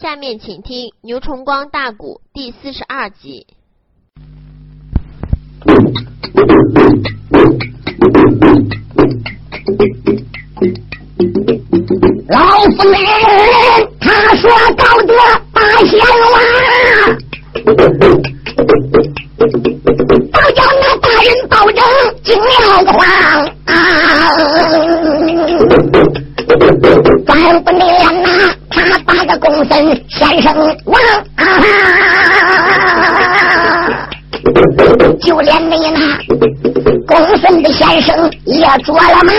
下面请听《牛崇光大鼓》第四十二集。老夫人，他说高德大仙王，都叫那大人保证惊了慌啊！咱不念呐，他把个公孙先生王啊！就连你那公孙的先生也做了吗？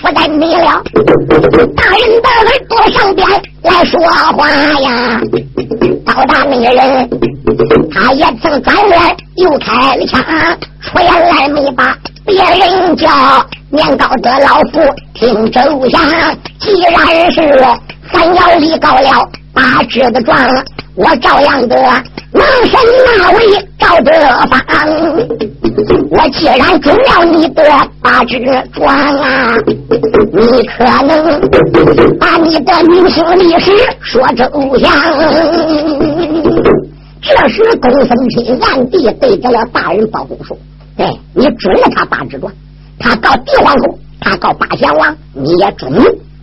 不带你了，大人的耳朵上边来说话呀！高大那人，他也曾转脸又开了枪，出来没把别人叫，年高的老夫听周详，既然是三要立高了八支的状。我照样的能神那位赵德芳，我既然中了你的八支庄啊，你可能把你的名姓历史说周详。这时，公孙钦暗地对着了大人包公说：“哎你准了他八支庄，他告帝皇后，他告八贤王，你也准。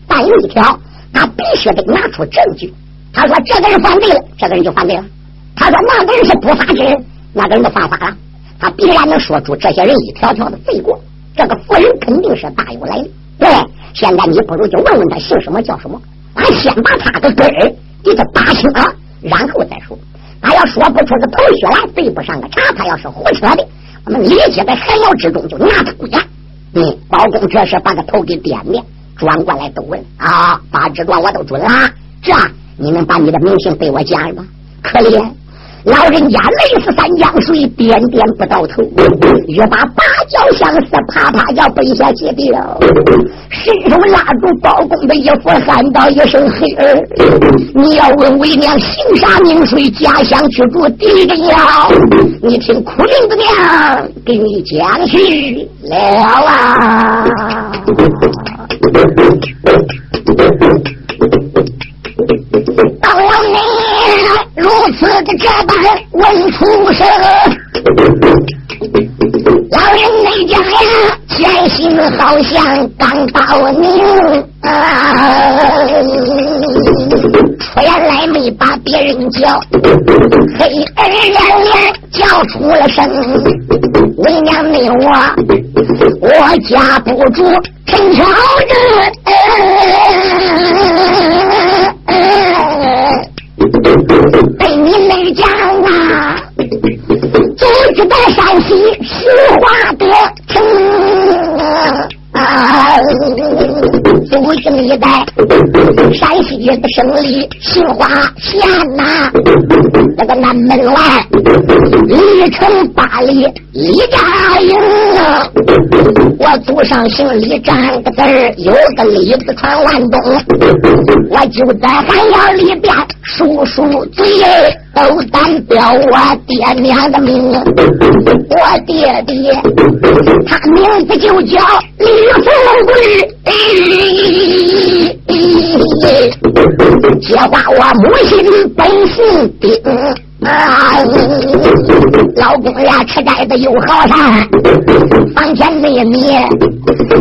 但有一条，他必须得拿出证据。”他说：“这个人犯罪了，这个人就犯罪了。”他说：“那个人是不法之人，那个人就犯法了。他必然能说出这些人一条条的罪过。这个妇人肯定是大有来历。对，现在你不如就问问他姓什么叫什么，俺先把他的根儿给他打清了，然后再说。他要说不出个头绪来，对不上个茬，他要是胡扯的，我们立即在寒窑之中就拿他归案。嗯，包公这时把个头给点点，转过来都问啊，八支状我都准了，这。”你能把你的名姓对我讲吗？可怜老人家累死三江水，点点不到头，欲把芭蕉相思，啪啪要背下去掉，伸手拉住包公的衣服，喊道一声：“黑儿，你要问为娘姓啥名谁，家乡居住地人了？你听苦灵的娘给你讲去了啊！”到了你如此的这般问出声，老人家呀，前心好像刚到宁啊，出来没把别人叫，黑儿连连叫出了声，为娘你我，我架不住陈小被你来讲啊，就是在山西石化的城。啊！祖宗一代，山西的胜利杏花县呐，那个南门外离城八里李家营，我祖上姓李，占个字，有个李字传万东，我就在寒窑里边叔叔嘴都代表我爹娘的名，我爹爹他名字就叫李。富贵，这话我母亲本姓丁。啊！老公呀吃斋的又好善，房前那米，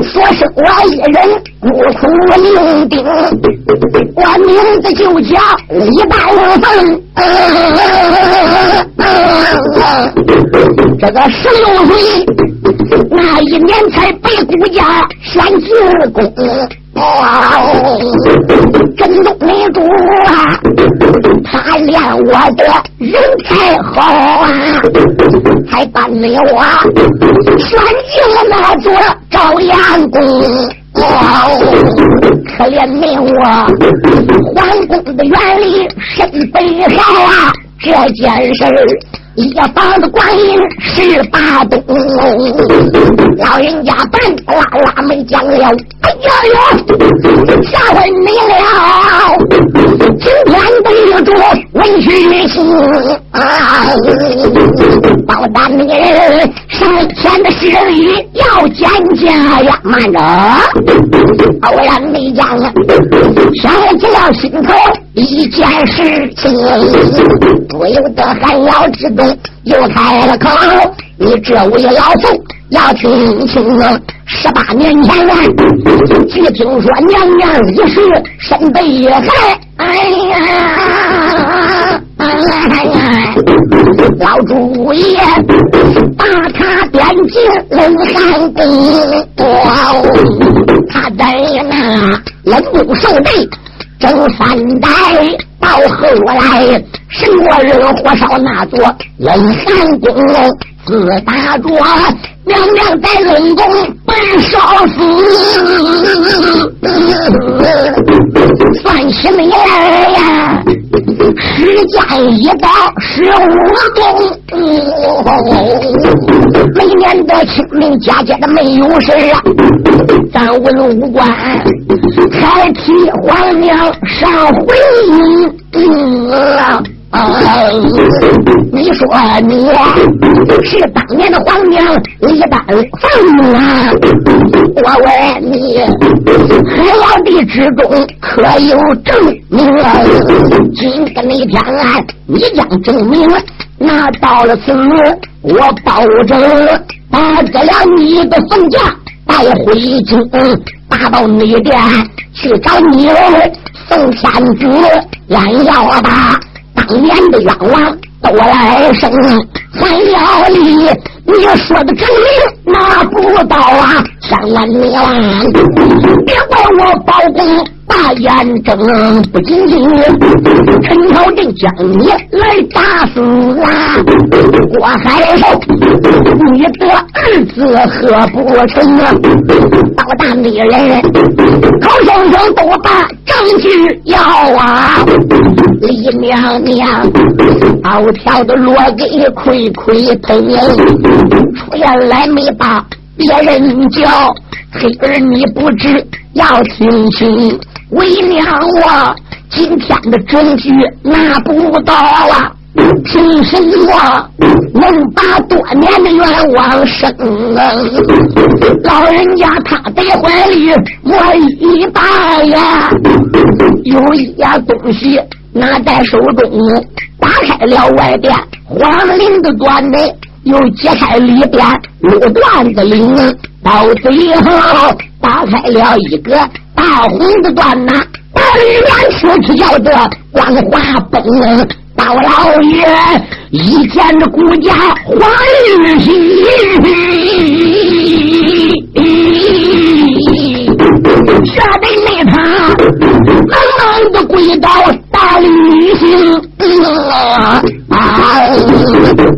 说是我一人孤苦伶仃，我名字就叫李大凤。这个十六岁那一年才被顾家选进宫。哦，真都没主啊！他练我的人才好啊，还把你我选进了那座朝阳宫。哦，可怜你我皇宫的园里身悲害啊，这件事儿。一房子观音十八洞，老人家半拉拉没讲了，哎呀呀，吓问你了，今天的主文曲星啊，包大女人上前的势力要减价呀！慢着，偶然没讲啊，想起了心头一件事情，不由得还要知又开了口。你这位老宋要听清啊！十八年前啊，据听说娘娘一世身被害，哎呀！老主爷把他贬进冷寒宫，他在那冷宫受罪整三代，到后来什么人火烧那座冷寒宫。自打着娘娘在冷宫被烧死，算起来呀，时间一到十五冬。每年的清明佳节的没有事啊，咱文武官还替皇娘上回应。啊！你说你是当年的皇娘李丹凤啊？我问你，海老地之中可有证明？今天那天啊，你将证明拿到了此，我保证把这了你的凤驾带回京，打到内殿去找你送天子，俺要把。当年的冤枉都来生，还要你你说的真理拿不到啊！千万你万别怪我包公大眼睁，不仅仅陈朝镇将你来打死啊！我还受你的儿子何不成啊？到大的人口声声都把证据要啊！李娘娘，傲挑的落给亏亏疼，出言来没把别人叫，黑儿你不知要听清，为娘我今天的证据拿不到啊，凭什么能把多年的冤枉生？老人家他在怀里我一把呀，有一样东西。拿在手中，打开了外边黄绫的缎内，又解开里边绿缎子领，到最后打开了一个大红的缎呐，白里面出去叫的光华崩。包老爷一见这顾家欢喜，吓得那他冷冷的跪倒。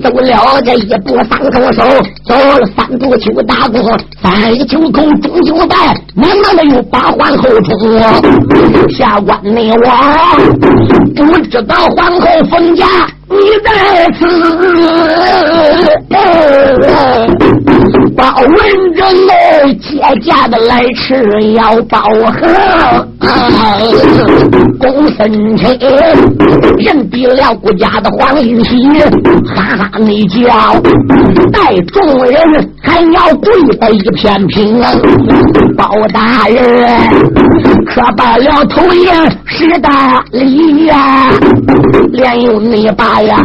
走了这一步三叩首，走了三步求大躬，三九叩中九拜，慢慢的又把皇后冲下官内王，不知道皇后封家你在此，包文正哦，接驾的来迟要报贺，公孙卿认定了顾家的黄玉玺，哈哈你叫，待众人还要跪在一片平，包大人可拜了头爷是大礼呀，连用你把呀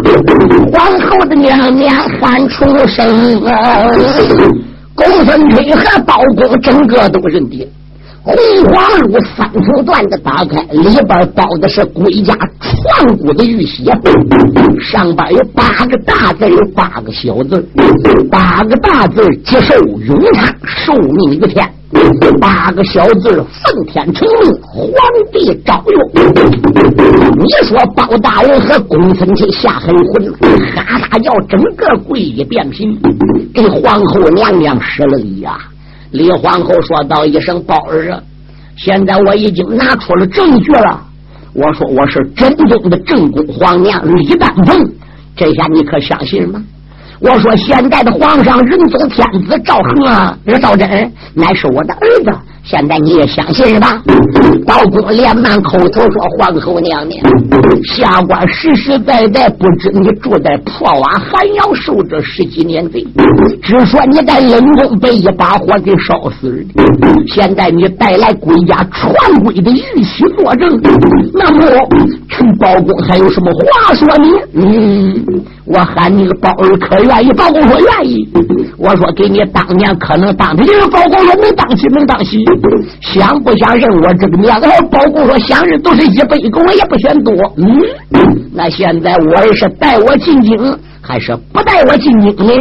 皇后的娘娘喊出声啊，公孙推和包公整个都认定。红黄路三头缎子打开，里边包的是归家传国的玉玺，上边有八个大字，有八个小字。八个大字接受永昌，寿命于天；八个小字奉天承命，皇帝诏用。你说包大人和公孙卿下狠魂，哈哈要整个跪一遍平，给皇后娘娘施了礼呀。李皇后说道一声：“宝儿啊，现在我已经拿出了证据了。我说我是真宗的正宫皇娘李丹凤，这下你可相信吗？我说现在的皇上仁宗天子赵恒啊，赵祯乃是我的儿子。现在你也相信是吧？包公连忙口头说：“皇后娘娘，下官实实在在不知你住在破瓦寒窑受这十几年罪，只说你在冷宫被一把火给烧死的。现在你带来归家传规的玉玺作证，那么陈包公还有什么话说呢？嗯，我喊你个包儿可愿意？包公说愿意。我说给你当年可能当的，包公说没当起没当起。想不想认我这个面子？包公说想认都是一杯羹，也不嫌多。嗯，那现在我也是带我进京。还是不带我进京呢？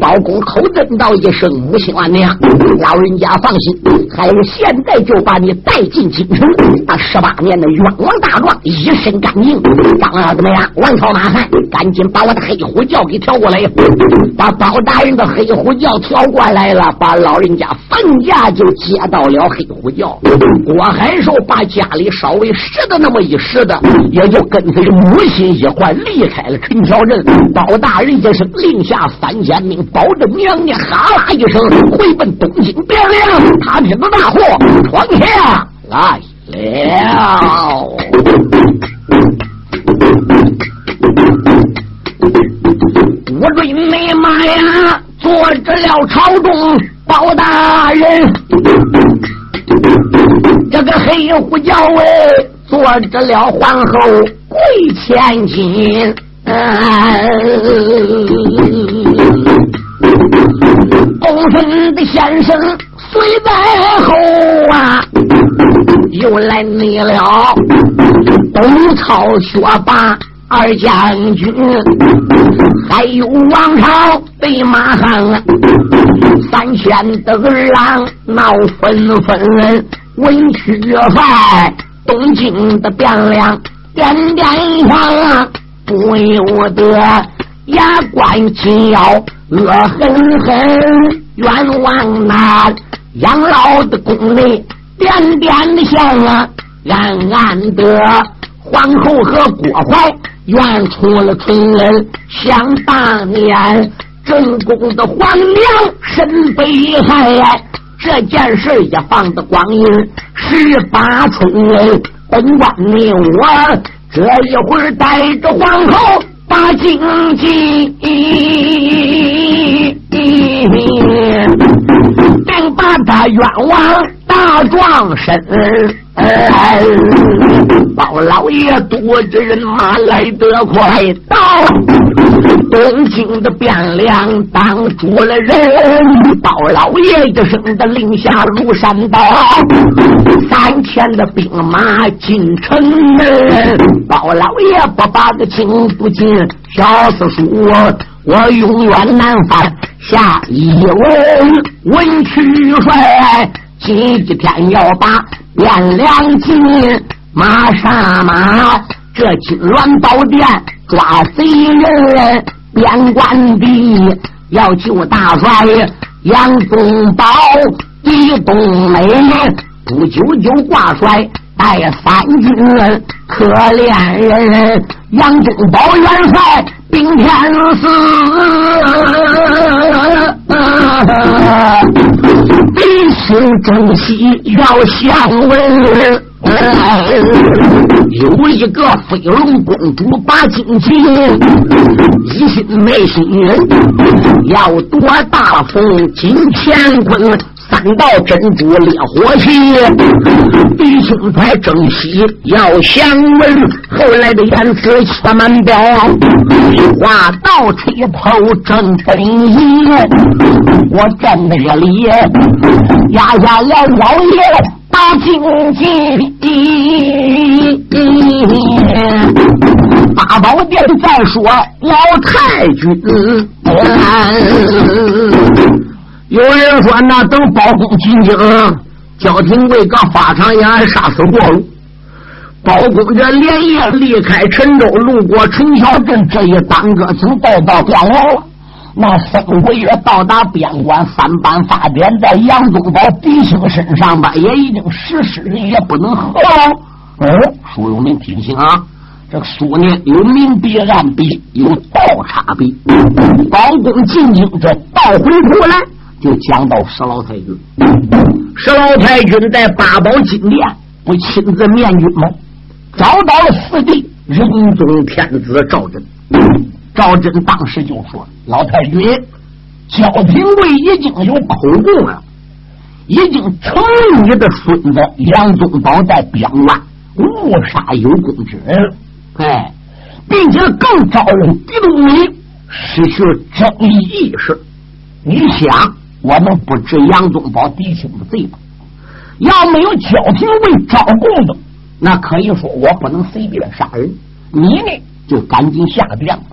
包公口尊道一声：“母亲万娘，老人家放心，还是现在就把你带进京城。那十八年的冤枉大状一身干净。张二怎么样？王朝马汉，赶紧把我的黑虎叫给调过来，把包大人的黑虎叫调过来了，把老人家放假就接到了黑虎叫。郭海寿把家里稍微拾的那么一拾的，也就跟随着母亲一块离开了陈桥镇。包。大人一声令下三千名，保证娘娘哈啦一声回奔东京汴梁，他这个大祸闯下来了。我追美马呀，坐着了。朝中包大人，这个黑虎叫哎，坐着了。皇后跪千金。公孙的先生随在后啊，又来你了东曹学霸二将军，还有王朝北马汉，三千的儿郎闹纷纷，文曲快，东京的汴梁点点香。不由得牙关紧咬，恶狠狠冤枉那养老的宫内，点点的香啊，暗暗的皇后和郭槐冤出了春恩。想当年正宫的皇娘身被害，这件事也放的光阴十八春人，本官你我。这一会儿带着皇后把京进，定把他冤枉大壮身。包老爷多着人马来得快，到东京的汴梁当主了人。包老爷一声的令下庐山道，三千的兵马进城门。包老爷不把个进不进，小四叔我永远难犯下一文。文曲帅今天要把。汴梁进马杀马，这金銮宝殿抓贼人，边关地要救大帅杨宗保，李冬梅不久就挂帅带三军，可怜人杨宗保元帅兵天死。必须珍惜要相闻。有一个飞龙公主把金旗，一心没心，要夺大风金乾坤。三道珍珠烈火气，弟兄快珍惜要相闻。后来的言辞却满表，话到吹头真本意。我站在这里压下了老爷大金鸡，八宝殿再说老太君。有人说，那等包公进京，焦廷贵刚发场也俺杀死过路。包公这连夜离开陈州，路过陈桥镇，这一耽搁，就到到边来了。那三个月到达边关，三班发点在杨宗保弟兄身上吧，也已经实施，也不能活了。嗯，书友们听清啊，这个书呢有明笔暗笔，有倒插笔。包公进京，这倒回头来。就讲到石老太君。石老太君在八宝金殿不亲自面君吗？找到了四弟仁宗天子赵祯。赵祯当时就说：“老太君，焦平贵已经有口供了，已经承认你的孙子杨宗保在边关误杀有功之人了，哎，并且更招人敌对你，失去了正义意识。你想，我们不知杨宗保嫡亲的罪吗？要没有焦廷贵招供的，那可以说我不能随便杀人。你呢，就赶紧下殿吧。”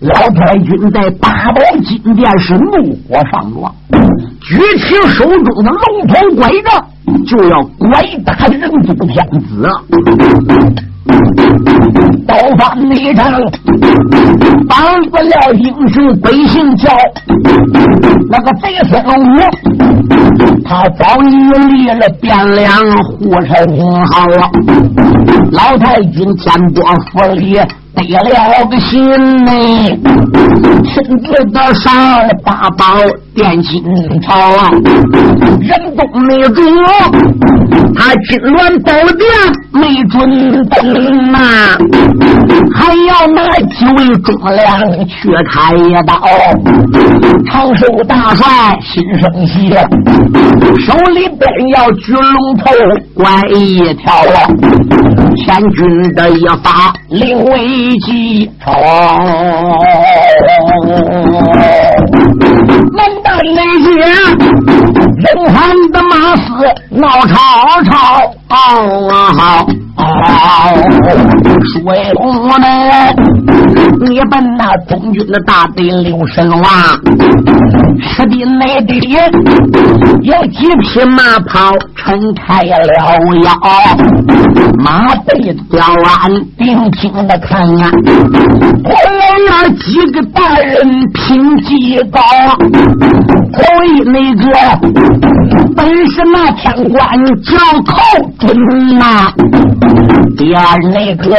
老太君在八宝金殿是怒火上撞，举起手中的龙头拐杖，就要拐打人族天子。刀法内仗，绑不了英雄鬼姓叫那个贼孙武，他早已立了汴梁护城号啊！老太君天波府里。得了个心呢，亲自的上八宝殿金朝啊，人都没主，他金銮宝殿没准登呐，还要拿几位忠良去开一刀。长寿大帅心生喜，手里边要举龙头拐一条啊，千军的一发令为。一起吵，难道那些人喊的马嘶闹吵吵？好。水龙呢？你奔那中军的大队六神王，吃的那的有几匹马跑撑开了腰，马背吊鞍定睛的看啊，后面几个大人拼技高，头一那个本是那天官叫寇准呐。第二那个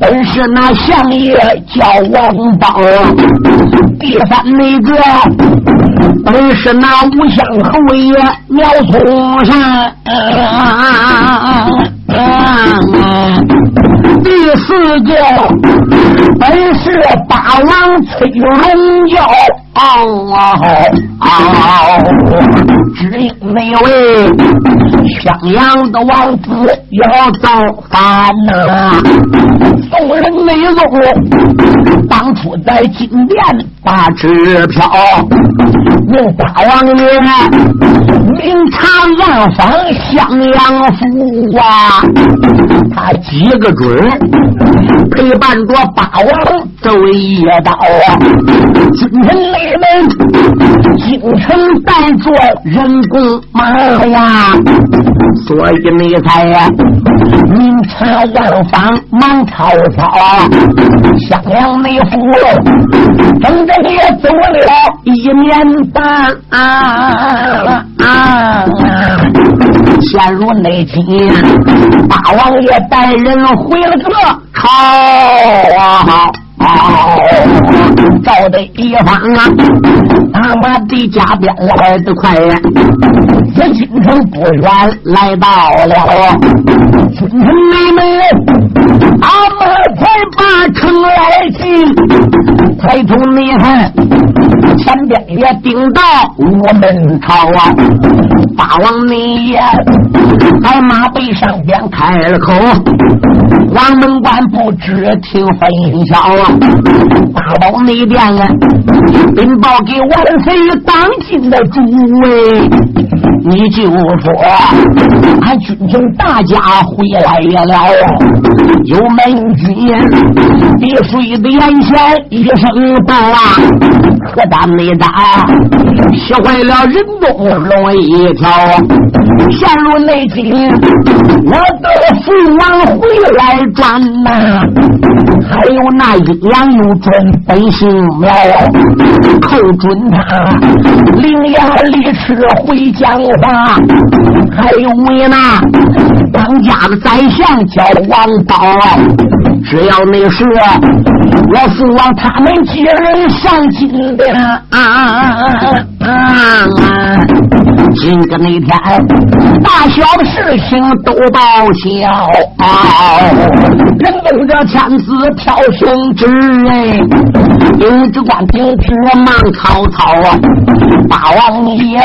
本是那相爷叫王宝，第三那个本是那五相侯爷苗松山，第四个本是八王崔荣耀。只因那位襄阳的王子要造反呐！宋人内宗当初在金殿把支票，用八王爷明察暗访襄阳府啊！他几个准陪伴着八王走一道啊！君臣内。你们京城带着人工马呀，所以你才呀明察暗访忙吵吵，襄阳内府整整也走了一年半啊啊！陷入内急，大王爷带人回了个朝啊！赵的一方啊，马的家边来得快呀，这京城不远来到了，村村妹妹，阿妈才把城来进，抬头你看，前边也顶到我们朝啊，大王你也在马背上边开了口。王门官不知听分晓啊，大宝那边啊，禀报给万岁当今的诸位，你就说俺军中大家回来了，有门军别睡的眼前一声报啊，可打没打，吓坏了人东龙一条，陷入内急，我的父王回来。转呐，还有那阴阳有准本性妙，寇准他伶牙俐齿会讲话，还有为那当家的宰相叫王宝，只要你是我父王他们几人上金殿啊！今个那天，大小的事情都报销，人都这天子挑圣旨哎，领旨官听听忙曹操啊，大王爷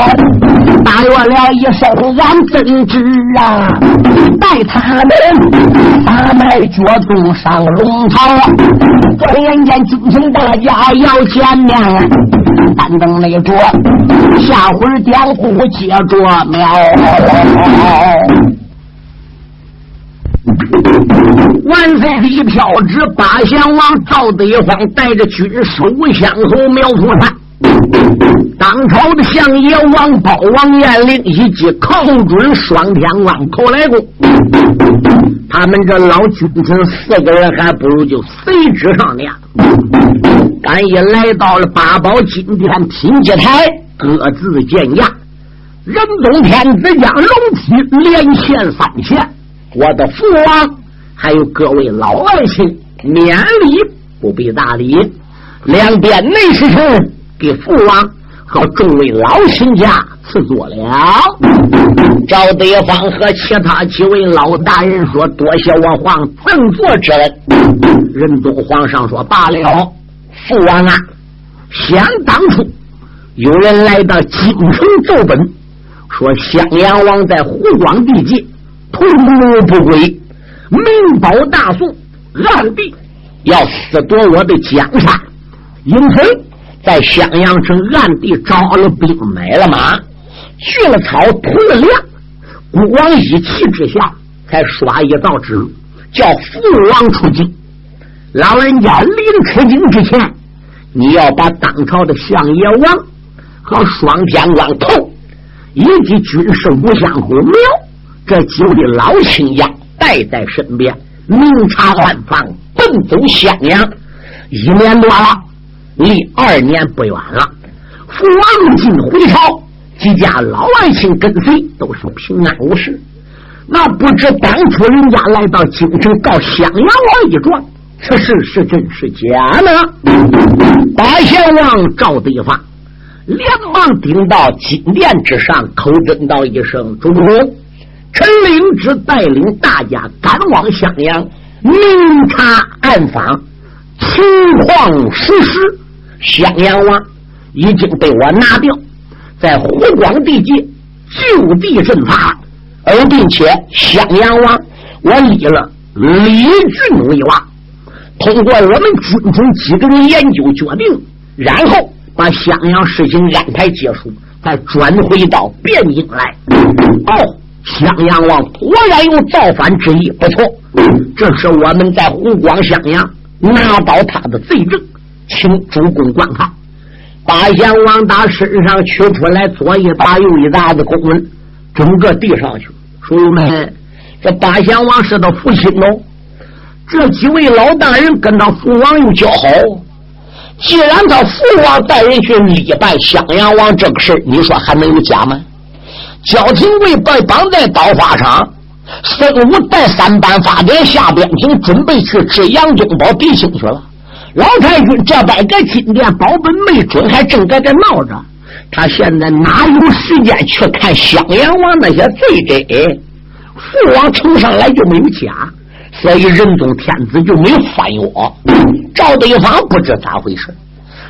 打落了一声俺怎知啊？带他们把脉脚肚上龙袍，转眼间京城大家要见面，但等那桌下回典故接着苗。万岁一票旨，八贤王赵德芳带着军首相从苗族山。当朝的相爷王宝、王彦龄以及寇准双天王寇来公，他们这老君臣四个人还不如就随之上殿。赶一来到了八宝金殿品阶台，各自见驾。仁宗天子将龙体连线三献，我的父王还有各位老爱卿免礼不必大礼，两边内侍臣。给父王和众位老亲家赐座了。赵德芳和其他几位老大人说：“多谢我皇赠座之恩。”仁宗皇上说：“罢了，父王啊，想当初有人来到京城奏本，说襄阳王在湖广地界图谋不轨，明保大宋，暗地要私夺我的江山，因此。”在襄阳城暗地招了兵，买了马，去了草，囤了粮。孤王一气之下，才刷一道旨，叫父王出京。老人家临出京之前，你要把当朝的相爷王和双天官寇以及军师吴相虎苗这几位老亲家带在身边，明察暗访，奔走襄阳。一年多了。离二年不远了，父王进回朝，几家老爱卿跟随都是平安无事。那不知当初人家来到京城告襄阳王一状，此事是真是假呢？八贤王赵德发连忙顶到金殿之上，口尊道一声：“主公，臣领旨带领大家赶往襄阳，明察暗访，情况实实。”襄阳王已经被我拿掉，在湖广地界就地正法，而并且襄阳王我立了李俊为王，通过我们军中几个人研究决定，然后把襄阳事情安排结束，再转回到汴京来。哦，襄阳王果然有造反之意，不错，这是我们在湖广襄阳拿到他的罪证。请主公观看，八贤王打身上取出来左一沓右一沓的公文，整个递上去。书友们，这八贤王是他父亲喽。这几位老大人跟他父王又交好。既然他父王带人去礼拜襄阳王这个事你说还能有假吗？焦廷贵被绑在刀法上，孙武带三班法典下边庭，准备去治杨宗保弟兄去了。老太君这边在金殿保本没准，还正在这闹着。他现在哪有时间去看襄阳王那些罪证？父王呈上来就没有假，所以仁宗天子就没翻我。赵德芳不知咋回事，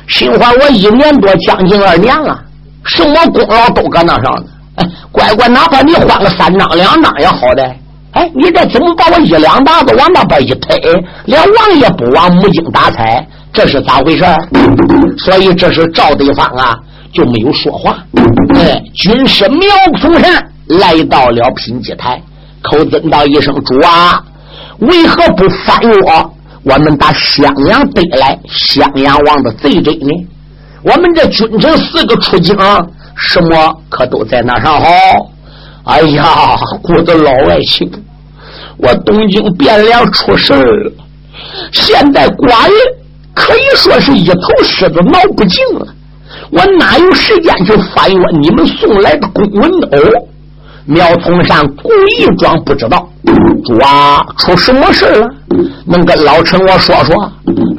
心话我一年多将近二年了，什么功劳都搁那上呢。乖乖，哪怕你换个三张两张也好的。哎，你这怎么把我一两大子往那边一推，连王爷不往母亲打彩，这是咋回事？所以这是赵德芳啊，就没有说话。哎，军师苗从山来到了品级台，口尊道一声：“主啊，为何不翻我？我们把襄阳得来襄阳王的罪证呢？我们这军臣四个出京，什么可都在那上好。”哎呀，我的老爱卿，我东京汴梁出事了，现在寡人可以说是一头狮子挠不净了。我哪有时间去翻阅你们送来的公文？哦，苗从善故意装不知道。主啊，出什么事了？能跟老臣我说说？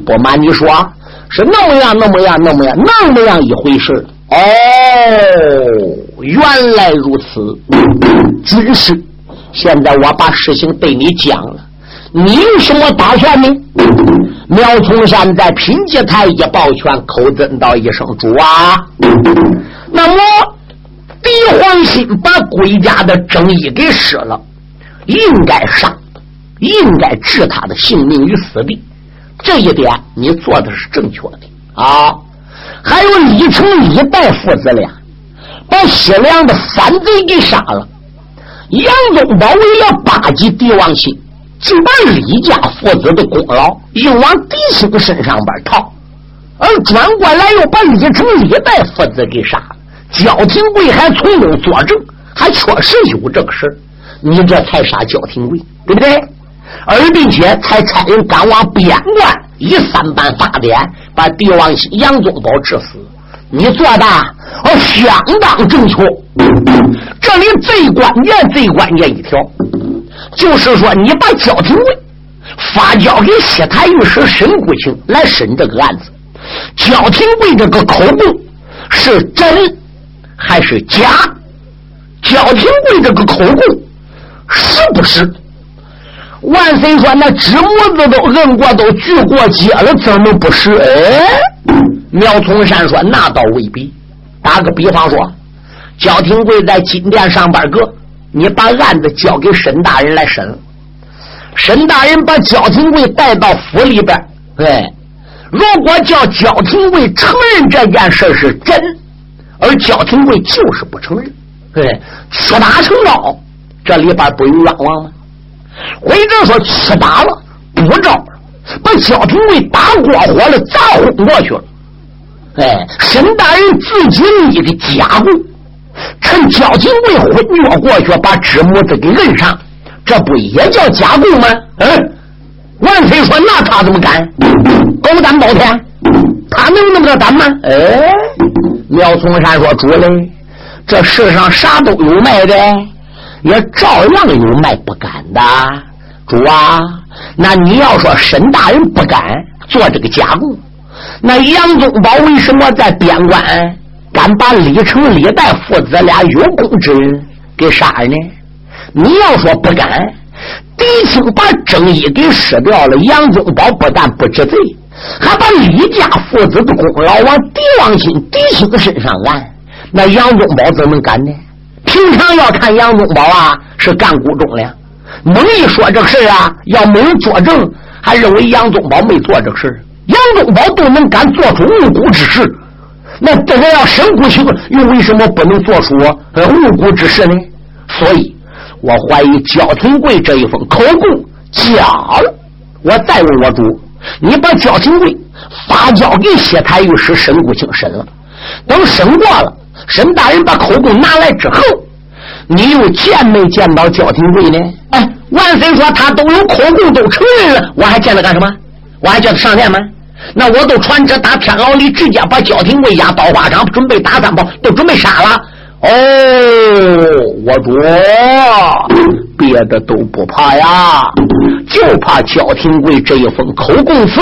不瞒你说，是那么样，那么样，那么样，那么样一回事。哦，原来如此，军师，现在我把事情对你讲了，你有什么打算呢？苗从山在品级台一抱拳，口尊道一声：“主啊！”那么狄黄新把国家的正义给失了，应该杀，应该置他的性命于死地。这一点你做的是正确的啊！还有李成、李代父子俩，把西凉的反贼给杀了。杨宗保为了巴结帝王心，就把李家父子的功劳又往弟兄身上边套，而转过来又把李成、李代父子给杀了。焦廷贵还从中作证，还确实有这个事你这才杀焦廷贵，对不对？而并且才差人赶往边关，以三班法典把帝王杨宗保致死。你做的哦，相当正确。这里最关键、最关键一条，就是说你把焦廷贵发交给西台御史沈国清来审这个案子。焦廷贵这个口供是真还是假？焦廷贵这个口供是不是？万岁说：“那纸模子都摁过，都锯过接了，怎么不是？”哎，苗从山说：“那倒未必。打个比方说，焦廷贵在金殿上班个，你把案子交给沈大人来审，沈大人把焦廷贵带到府里边。哎，如果叫焦廷贵承认这件事是真，而焦廷贵就是不承认，对，屈打成招，这里边不有冤枉吗？”或者说吃打了，不招把焦廷贵打过火了，砸昏过去了。哎，沈大人自己立个假供，趁焦廷贵昏厥过去，把纸模子给摁上，这不也叫假供吗？嗯，万岁说那他怎么敢？狗胆包天，他能那么个胆吗？哎，苗从山说主嘞，这世上啥都有卖的。也照样有卖不敢的，主啊！那你要说沈大人不敢做这个假供，那杨宗保为什么在边关敢把李成、李代父子俩有功之人给杀了呢？你要说不敢，狄青把正义给失掉了，杨宗保不但不知罪，还把李家父子的功劳往狄王亲、狄青身上安，那杨宗保怎么敢呢？平常要看杨宗保啊，是干股忠良。猛一说这个事啊，要没人作证，还认为杨宗保没做这个事杨宗保都能敢做出误国之事，那这个要沈国清又为什么不能做出误国之事呢？所以，我怀疑焦廷贵这一封口供假了。我再问我主，你把焦廷贵发交给谢台御史沈国清审了，等审过了。沈大人把口供拿来之后，你又见没见到焦廷贵呢？哎，万岁说他都有口供，都承认了，我还见他干什么？我还叫他上殿吗？那我都传旨打天牢里，直接把焦廷贵押刀法场，准备打三炮，都准备杀了。哦，我主别的都不怕呀，就怕焦廷贵这一封口供词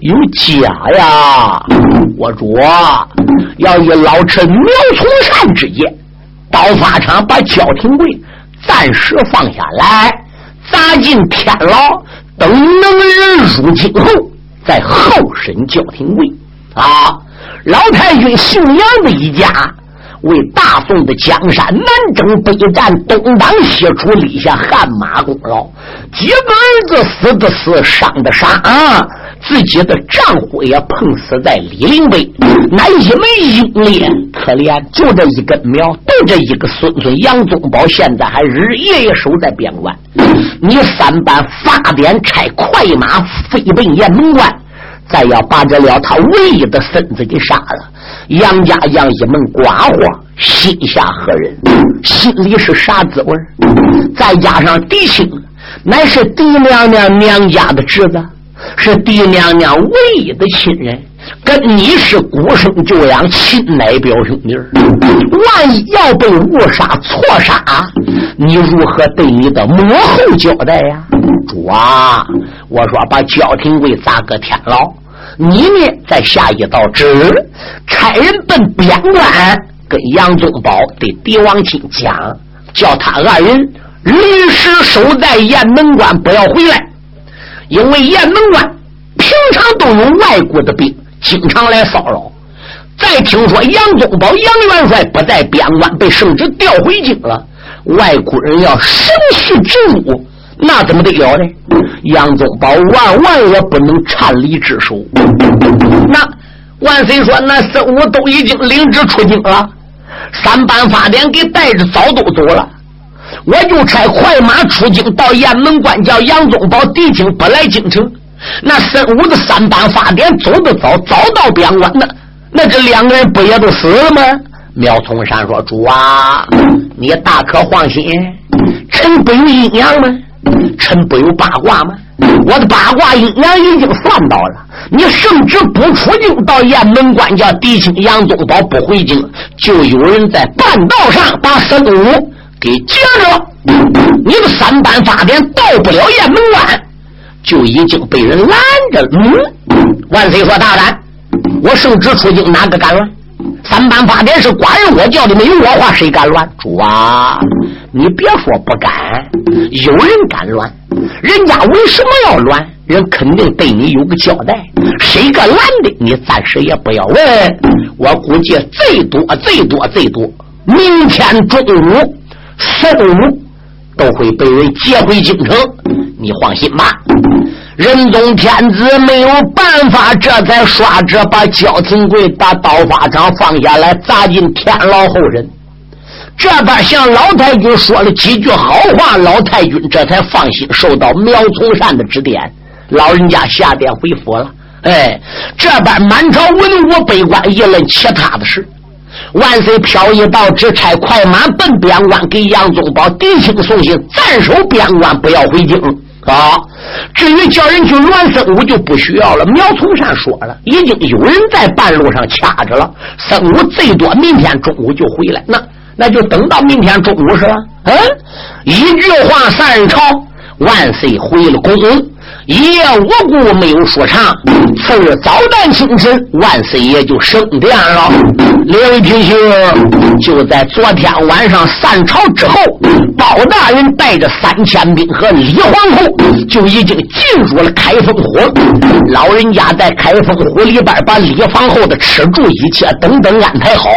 有假呀。我主要以老臣苗从善之言，刀法场把焦廷贵暂时放下来，砸进天牢，等能人入京后，再后审焦廷贵。啊，老太君姓杨的一家。为大宋的江山南征北战，东挡西楚，立下汗马功劳。几个儿子死的死，伤的伤啊，自己的丈夫也碰死在李陵北。那一枚英烈，可怜，就这一根苗，就这一个孙孙杨宗保，现在还日夜夜守在边关。你三班发点差快马飞奔雁门关。再要把这了他唯一的孙子给杀了，杨家杨一门寡妇心下何人？心里是啥滋味？再加上狄青，乃是狄娘娘娘家的侄子，是狄娘娘唯一的亲人，跟你是孤生旧养，亲奶表兄弟万一要被误杀错杀，你如何对你的母后交代呀？主啊，我说把焦廷贵砸个天牢。你呢，再下一道旨，差人奔边关，跟杨宗保对狄王亲讲，叫他二人临时守在雁门关，不要回来，因为雁门关平常都有外国的兵，经常来骚扰。再听说杨宗保杨元帅不在边关，被圣旨调回京了，外国人要生气之辱。那怎么得了呢？杨宗保万万也不能擅离职守。那万岁说，那孙武都已经领旨出京了，三班法典给带着早都走了，我就差快马出京到雁门关，叫杨宗保狄青不来京城。那孙武的三班法典走得早，早到边关，那那这两个人不也都死了吗？苗从山说：“主啊，你大可放心，臣不有阴阳吗？”臣不有八卦吗？我的八卦阴阳已经算到了。你圣旨不出京，到雁门关叫狄青、杨宗保不回京，就有人在半道上把孙武给截着。你的三班法典到不了雁门关，就已经被人拦着了。嗯，万岁说大胆，我圣旨出京，哪个敢乱？三班法典是寡人我叫的，没有我话，谁敢乱？主啊！你别说不敢，有人敢乱，人家为什么要乱？人肯定对你有个交代。谁个拦的？你暂时也不要问。我估计最多最多最多，明天中午、四午都会被人接回京城。你放心吧。仁宗天子没有办法，这才刷着把焦廷贵把刀法掌放下来，砸进天牢后人。这边向老太君说了几句好话，老太君这才放心，受到苗从善的指点，老人家下殿回府了。哎，这边满朝文武百官议论其他的事。万岁飘一道旨，差快马奔边关，给杨宗保、狄青送信，暂守边关，不要回京。好，至于叫人去栾僧武，就不需要了。苗从善说了，已经有人在半路上掐着了。僧武最多明天中午就回来。那。那就等到明天中午是吧？嗯，一句话散朝，万岁回了宫。一夜无故没有说唱，次日早旦清晨，万岁爷就升殿了。两位平兄，就在昨天晚上散朝之后，包大人带着三千兵和李皇后就已经进入了开封府。老人家在开封府里边把李皇后的吃住一切等等安排好。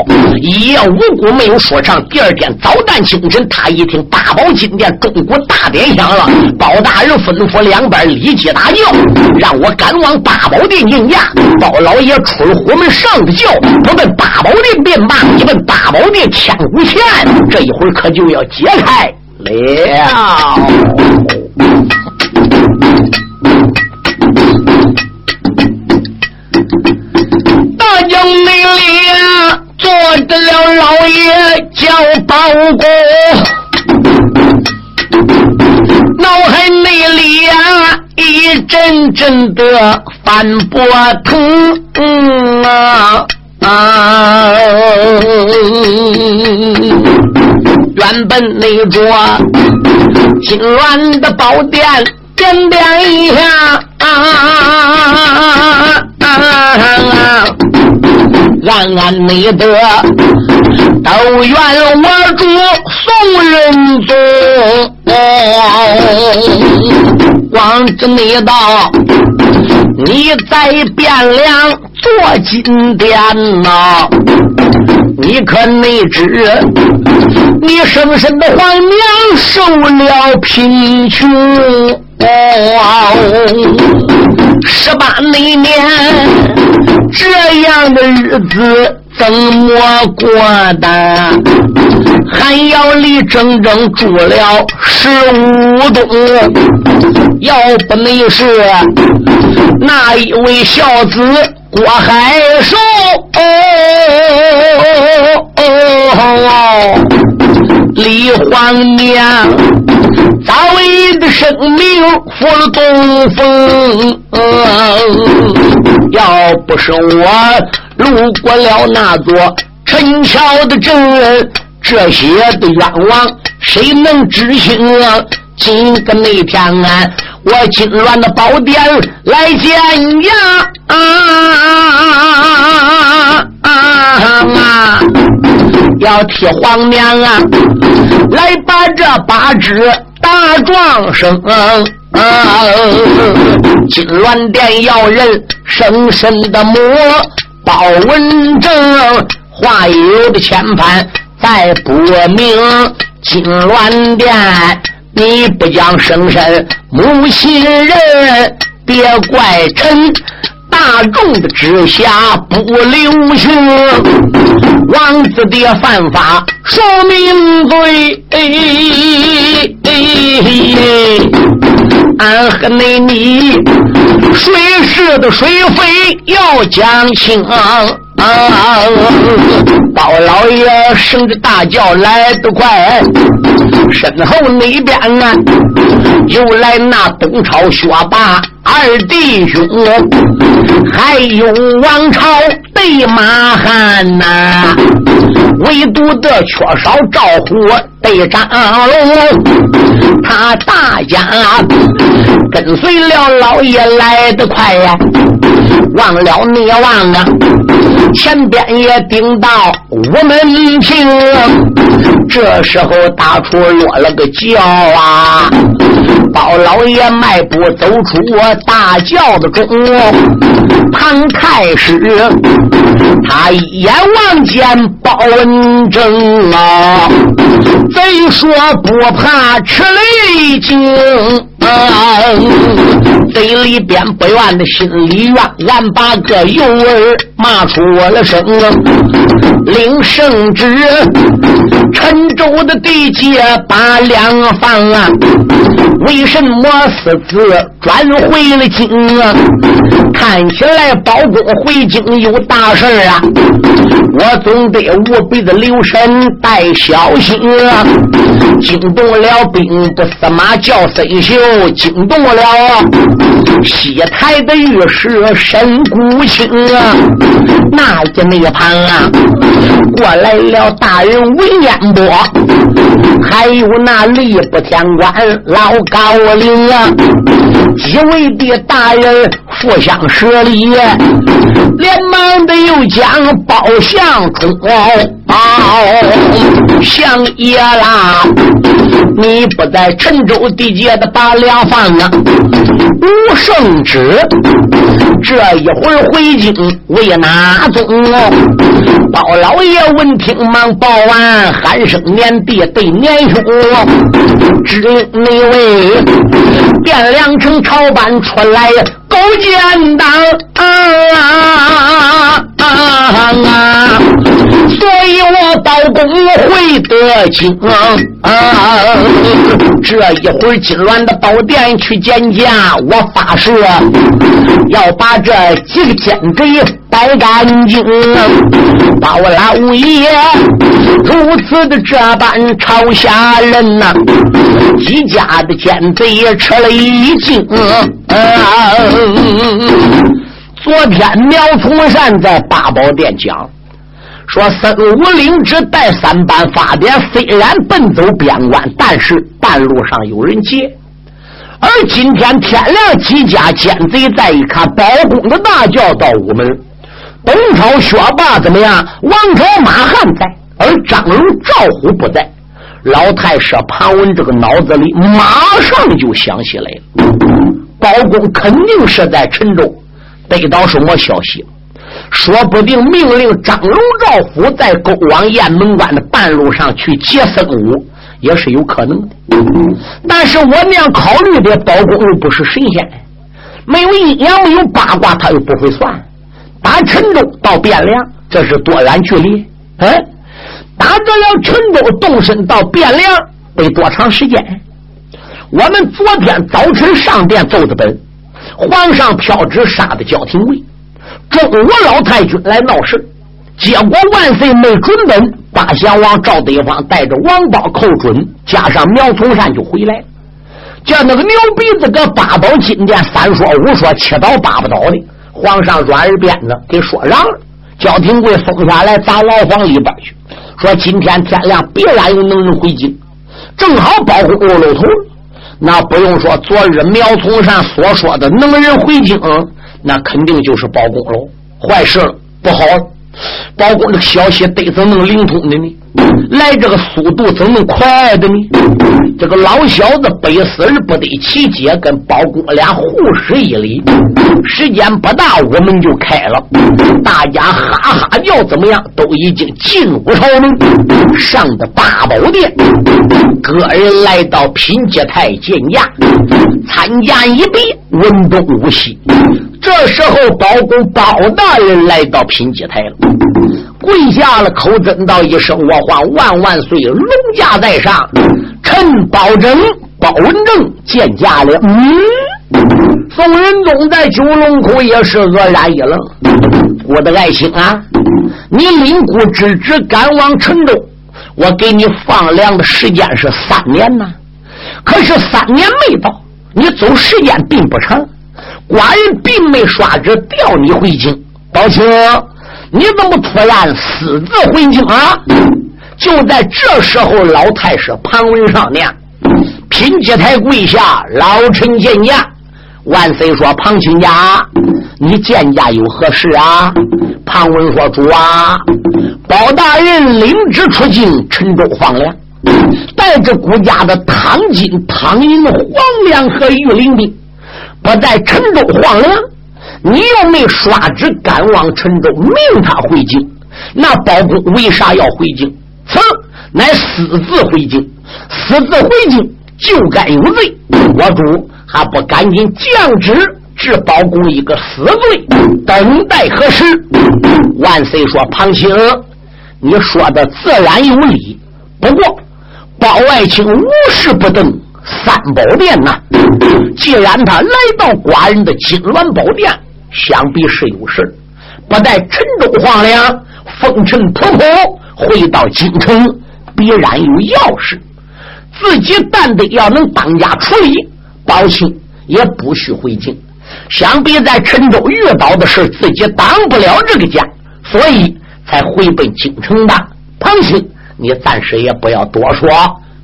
一夜无故没有说唱，第二天早旦清晨，他一听大宝金殿钟鼓大典响了，包大人吩咐两边一。接大叫，让我赶往八宝殿应驾。包老爷出了虎门上的轿，不问八宝殿便罢，一问八宝殿千古钱，这一会儿可就要揭开了。大将内里坐着了老爷叫包公，脑海内里呀。一阵阵的翻波腾啊啊！原本那座金銮的宝殿，点点一下啊！暗暗内得都怨我主宋仁宗，光知你道你在汴梁做金殿呐，你可没知你生身的皇娘受了贫穷。十八那年，这样的日子怎么过的？还要里整整住了十五冬，要不你是那一位孝子郭海寿？李皇娘早已的生命付了东风，要不是我路过了那座陈桥的镇，这些的冤枉谁能知情啊？今个那天啊，我金銮的宝殿来见呀！啊啊啊！要替皇娘啊来把这八只大壮生。金銮殿要人生身的母包文正，话有的牵绊再不明。金銮殿，你不讲生身母亲人，别怪臣大众的之下不留情。王子的犯法受命罪。俺和你你谁是的谁非要讲清。包老爷升着大轿来得快，身后那边啊，又来那东朝学霸二弟兄，还有王朝对马汉呐，唯独的缺少赵虎对张龙，他大家跟随了老爷来得快呀，忘了你忘啊！前边也顶到午门庭，这时候大厨落了个轿啊，包老爷迈步走出我大轿子中，唐太师他一眼望见包文正啊，贼说不怕吃雷惊。嘴里边不愿的，心里怨，俺把个幼儿骂出我了声。领圣旨，陈州的地界把两房啊，为什么私自转回了京啊？看起来包公回京有大事啊！我总得务必的留神带小心啊！惊动了兵部司马叫孙秀，惊动了西台的御史沈谷清啊！那家那旁啊，过来了大人文彦波，还有那吏部天官老高陵啊，几位的大人互相施礼，连忙的又将包相公。相爷啦，你不在陈州地界的八两房啊？吴圣旨，这一会儿回京为哪宗？包老爷闻听忙报完，喊声年弟对年兄，只因那位汴梁城朝班出来勾践党啊啊啊！所以我包公会得京啊！这一会儿金銮的宝殿去见驾，我发誓要把这几个奸贼白干净。包老爷如此的这般朝下人呐，几家的奸贼也吃了一惊。昨天苗从善在八宝殿讲。说孙武领旨带三班发点，虽然奔走边关，但是半路上有人劫。而今天天亮，几家奸贼再一看，包公的大轿到午门，东朝薛霸怎么样？王朝马汉在，而张龙赵虎不在。老太师庞文这个脑子里马上就想起来了，包公肯定是在陈州得到什么消息。说不定命令张龙、赵虎在勾往雁门关的半路上去劫僧武，也是有可能的。但是我那样考虑的，包公又不是神仙，没有阴阳，没有八卦，他又不会算。打陈州到汴梁，这是多远距离？嗯，打得了陈州，动身到汴梁得多长时间？我们昨天早晨上殿奏的本，皇上飘旨杀的焦廷贵。中午老太君来闹事，结果万岁没准本，八贤王赵德芳带着王宝寇准，加上苗从善就回来了，叫那个牛鼻子搁八宝金殿三说五说七倒八不倒的，皇上软耳边子给说让了，焦廷贵松下来砸牢房里边去，说今天天亮必然有能人回京，正好包公露头。那不用说，昨日苗从善所说的能人回京，那肯定就是包公喽。坏事了，不好了！包公这个消息得怎能灵通的呢？来这个速度怎能快的呢？这个老小子背死而不得其解，跟包公俩互使一礼。时间不大，我们就开了。大家哈哈叫，怎么样？都已经进入朝门，上的大宝殿。个人来到品阶台见驾，参见一毕，文东武西。这时候，包公包大人来到品阶台了，跪下了，口尊道一声：“我皇万万岁，龙驾在上，臣包拯、包文正见驾了。”嗯，宋仁宗在九龙口也是愕然一愣：“我的爱卿啊，你领姑之职赶往陈州，我给你放粮的时间是三年呐，可是三年没到，你走时间并不长。”寡人并没刷旨调你回京，宝清，你怎么突然私自回京啊？就在这时候，老太师庞文上娘品阶台跪下，老臣见驾。万岁说：“庞亲家，你见驾有何事啊？”庞文说：“主啊，包大人领旨出京，陈州放粮，带着国家的汤金、汤银、黄粮和御林兵。”不在陈州荒凉，你又没刷旨赶往陈州，命他回京。那包公为啥要回京？此乃私自回京，私自回京就该有罪。我主还不赶紧降旨治包公一个死罪，等待何时？万岁说：“庞青，你说的自然有理。不过包爱卿无事不登。”三宝殿呐，既然他来到寡人的金銮宝殿，想必是有事不待陈州荒凉，风尘仆仆回到京城，必然有要事。自己但得要能当家处理，宝清也不许回京。想必在陈州遇到的事，自己当不了这个家，所以才回奔京城的。庞青，你暂时也不要多说，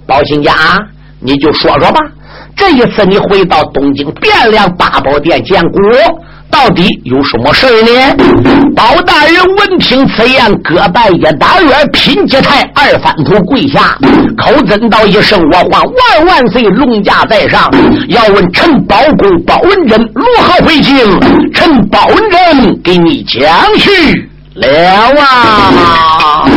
宝清家。你就说说吧，这一次你回到东京汴梁八宝殿见国，到底有什么事呢？包大人闻听此言，各拜一大院品阶太二番头跪下，口尊道一声：“我皇万万岁，龙驾在上。”要问陈宝公包文贞如何回京？陈宝文贞给你讲去了啊。